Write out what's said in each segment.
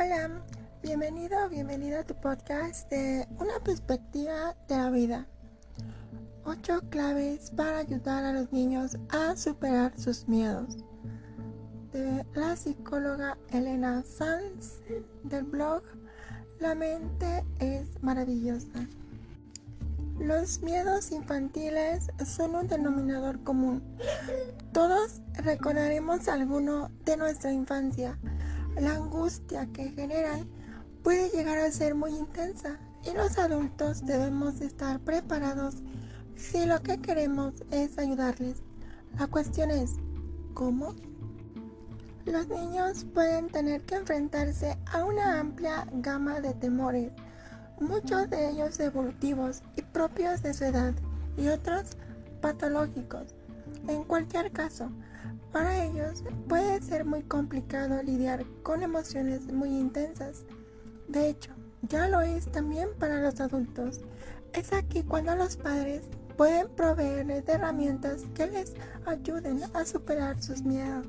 Hola, bienvenido o bienvenida a tu podcast de Una perspectiva de la vida. Ocho claves para ayudar a los niños a superar sus miedos. De la psicóloga Elena Sanz del blog La mente es maravillosa. Los miedos infantiles son un denominador común. Todos recordaremos alguno de nuestra infancia la angustia que generan puede llegar a ser muy intensa y los adultos debemos estar preparados si lo que queremos es ayudarles. La cuestión es, ¿cómo? Los niños pueden tener que enfrentarse a una amplia gama de temores, muchos de ellos evolutivos y propios de su edad y otros patológicos. En cualquier caso, para ellos puede ser muy complicado lidiar con emociones muy intensas. De hecho, ya lo es también para los adultos. Es aquí cuando los padres pueden proveerles de herramientas que les ayuden a superar sus miedos.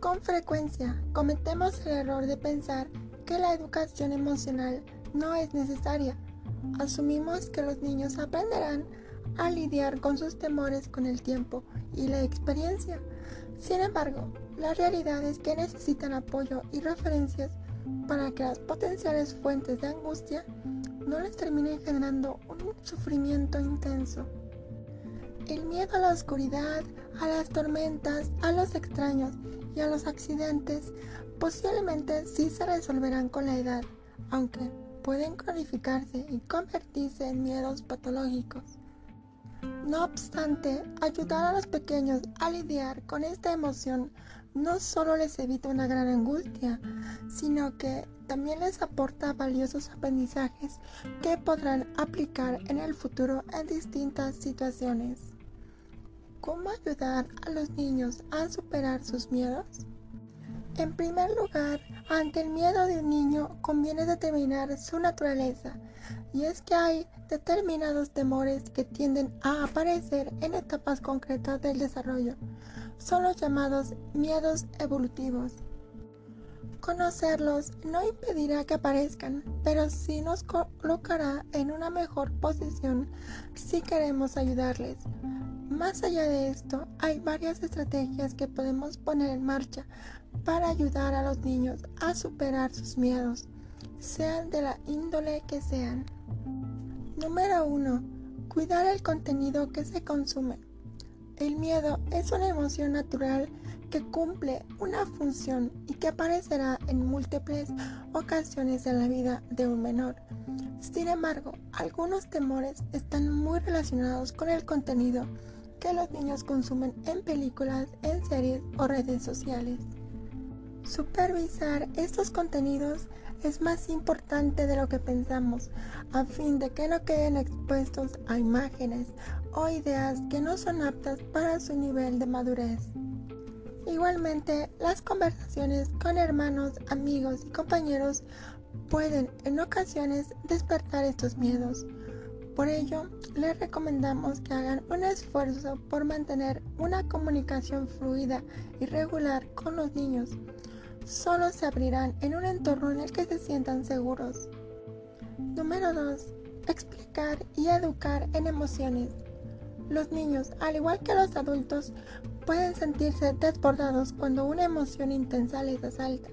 Con frecuencia cometemos el error de pensar que la educación emocional no es necesaria. Asumimos que los niños aprenderán a lidiar con sus temores con el tiempo y la experiencia. Sin embargo, la realidad es que necesitan apoyo y referencias para que las potenciales fuentes de angustia no les terminen generando un sufrimiento intenso. El miedo a la oscuridad, a las tormentas, a los extraños y a los accidentes posiblemente sí se resolverán con la edad, aunque pueden cronificarse y convertirse en miedos patológicos. No obstante, ayudar a los pequeños a lidiar con esta emoción no solo les evita una gran angustia, sino que también les aporta valiosos aprendizajes que podrán aplicar en el futuro en distintas situaciones. ¿Cómo ayudar a los niños a superar sus miedos? En primer lugar, ante el miedo de un niño conviene determinar su naturaleza, y es que hay determinados temores que tienden a aparecer en etapas concretas del desarrollo. Son los llamados miedos evolutivos. Conocerlos no impedirá que aparezcan, pero sí nos colocará en una mejor posición si queremos ayudarles. Más allá de esto, hay varias estrategias que podemos poner en marcha para ayudar a los niños a superar sus miedos, sean de la índole que sean. Número 1. Cuidar el contenido que se consume. El miedo es una emoción natural que cumple una función y que aparecerá en múltiples ocasiones en la vida de un menor. Sin embargo, algunos temores están muy relacionados con el contenido que los niños consumen en películas, en series o redes sociales. Supervisar estos contenidos es más importante de lo que pensamos, a fin de que no queden expuestos a imágenes o ideas que no son aptas para su nivel de madurez. Igualmente, las conversaciones con hermanos, amigos y compañeros pueden en ocasiones despertar estos miedos. Por ello, les recomendamos que hagan un esfuerzo por mantener una comunicación fluida y regular con los niños solo se abrirán en un entorno en el que se sientan seguros. Número 2. Explicar y educar en emociones. Los niños, al igual que los adultos, pueden sentirse desbordados cuando una emoción intensa les asalta.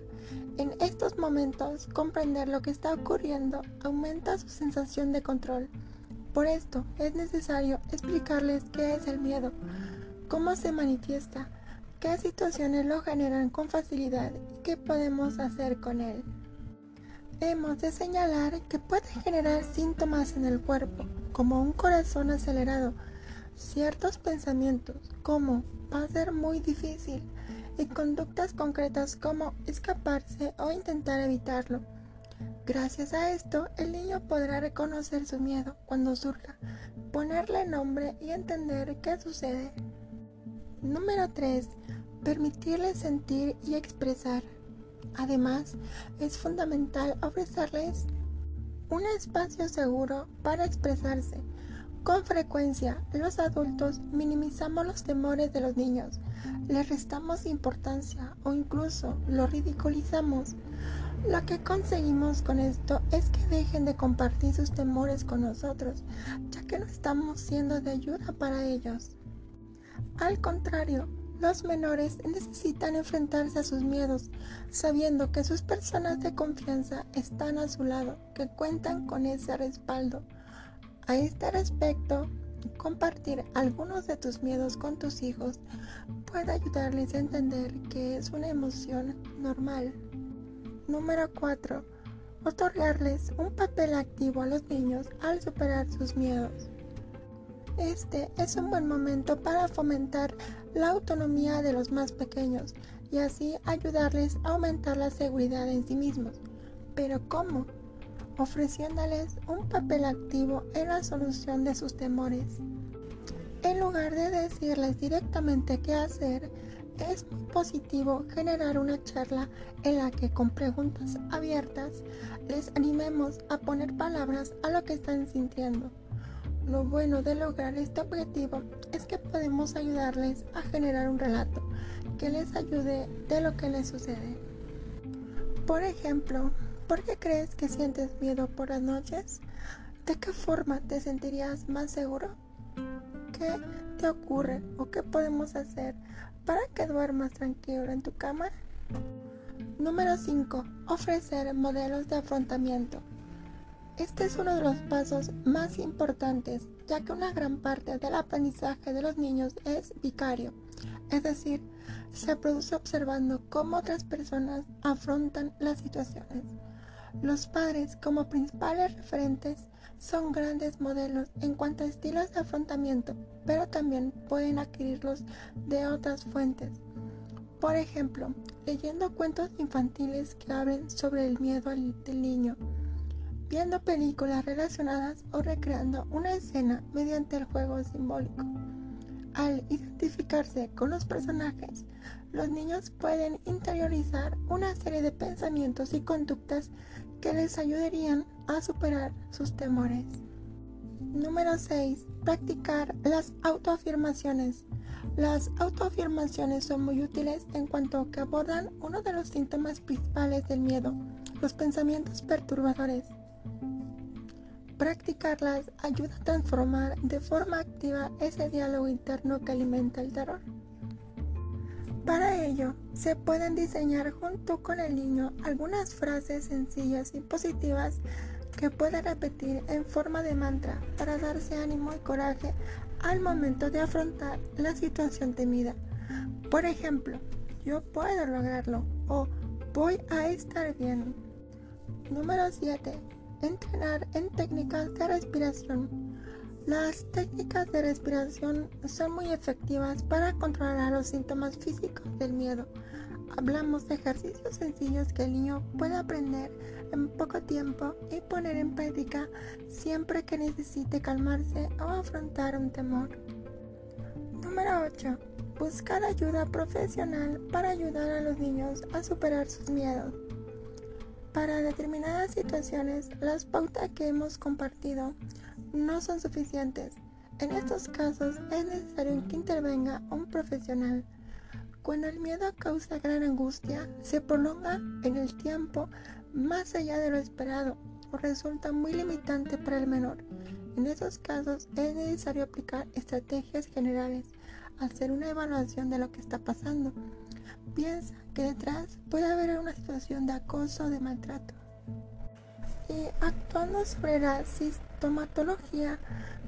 En estos momentos, comprender lo que está ocurriendo aumenta su sensación de control. Por esto, es necesario explicarles qué es el miedo, cómo se manifiesta, qué situaciones lo generan con facilidad y qué podemos hacer con él. Hemos de señalar que puede generar síntomas en el cuerpo, como un corazón acelerado, ciertos pensamientos como va a ser muy difícil y conductas concretas como escaparse o intentar evitarlo. Gracias a esto, el niño podrá reconocer su miedo cuando surja, ponerle nombre y entender qué sucede. Número 3. Permitirles sentir y expresar. Además, es fundamental ofrecerles un espacio seguro para expresarse. Con frecuencia, los adultos minimizamos los temores de los niños, les restamos importancia o incluso los ridiculizamos. Lo que conseguimos con esto es que dejen de compartir sus temores con nosotros, ya que no estamos siendo de ayuda para ellos. Al contrario, los menores necesitan enfrentarse a sus miedos, sabiendo que sus personas de confianza están a su lado, que cuentan con ese respaldo. A este respecto, compartir algunos de tus miedos con tus hijos puede ayudarles a entender que es una emoción normal. Número 4. Otorgarles un papel activo a los niños al superar sus miedos. Este es un buen momento para fomentar la autonomía de los más pequeños y así ayudarles a aumentar la seguridad en sí mismos. Pero ¿cómo? Ofreciéndoles un papel activo en la solución de sus temores. En lugar de decirles directamente qué hacer, es muy positivo generar una charla en la que con preguntas abiertas les animemos a poner palabras a lo que están sintiendo. Lo bueno de lograr este objetivo es que podemos ayudarles a generar un relato que les ayude de lo que les sucede. Por ejemplo, ¿por qué crees que sientes miedo por las noches? ¿De qué forma te sentirías más seguro? ¿Qué te ocurre o qué podemos hacer para que duermas tranquilo en tu cama? Número 5. Ofrecer modelos de afrontamiento. Este es uno de los pasos más importantes, ya que una gran parte del aprendizaje de los niños es vicario, es decir, se produce observando cómo otras personas afrontan las situaciones. Los padres, como principales referentes, son grandes modelos en cuanto a estilos de afrontamiento, pero también pueden adquirirlos de otras fuentes. Por ejemplo, leyendo cuentos infantiles que hablen sobre el miedo del niño, viendo películas relacionadas o recreando una escena mediante el juego simbólico. Al identificarse con los personajes, los niños pueden interiorizar una serie de pensamientos y conductas que les ayudarían a superar sus temores. Número 6. Practicar las autoafirmaciones. Las autoafirmaciones son muy útiles en cuanto que abordan uno de los síntomas principales del miedo, los pensamientos perturbadores. Practicarlas ayuda a transformar de forma activa ese diálogo interno que alimenta el terror. Para ello, se pueden diseñar junto con el niño algunas frases sencillas y positivas que puede repetir en forma de mantra para darse ánimo y coraje al momento de afrontar la situación temida. Por ejemplo, yo puedo lograrlo o voy a estar bien. Número 7 entrenar en técnicas de respiración. Las técnicas de respiración son muy efectivas para controlar los síntomas físicos del miedo. Hablamos de ejercicios sencillos que el niño puede aprender en poco tiempo y poner en práctica siempre que necesite calmarse o afrontar un temor. Número 8. Buscar ayuda profesional para ayudar a los niños a superar sus miedos. Para determinadas situaciones, las pautas que hemos compartido no son suficientes. En estos casos es necesario que intervenga un profesional. Cuando el miedo causa gran angustia, se prolonga en el tiempo más allá de lo esperado o resulta muy limitante para el menor. En esos casos es necesario aplicar estrategias generales, hacer una evaluación de lo que está pasando piensa que detrás puede haber una situación de acoso o de maltrato. Y actuando sobre la sintomatología,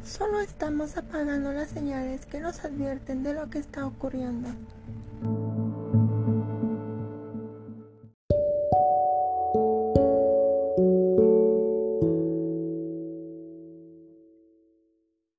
solo estamos apagando las señales que nos advierten de lo que está ocurriendo.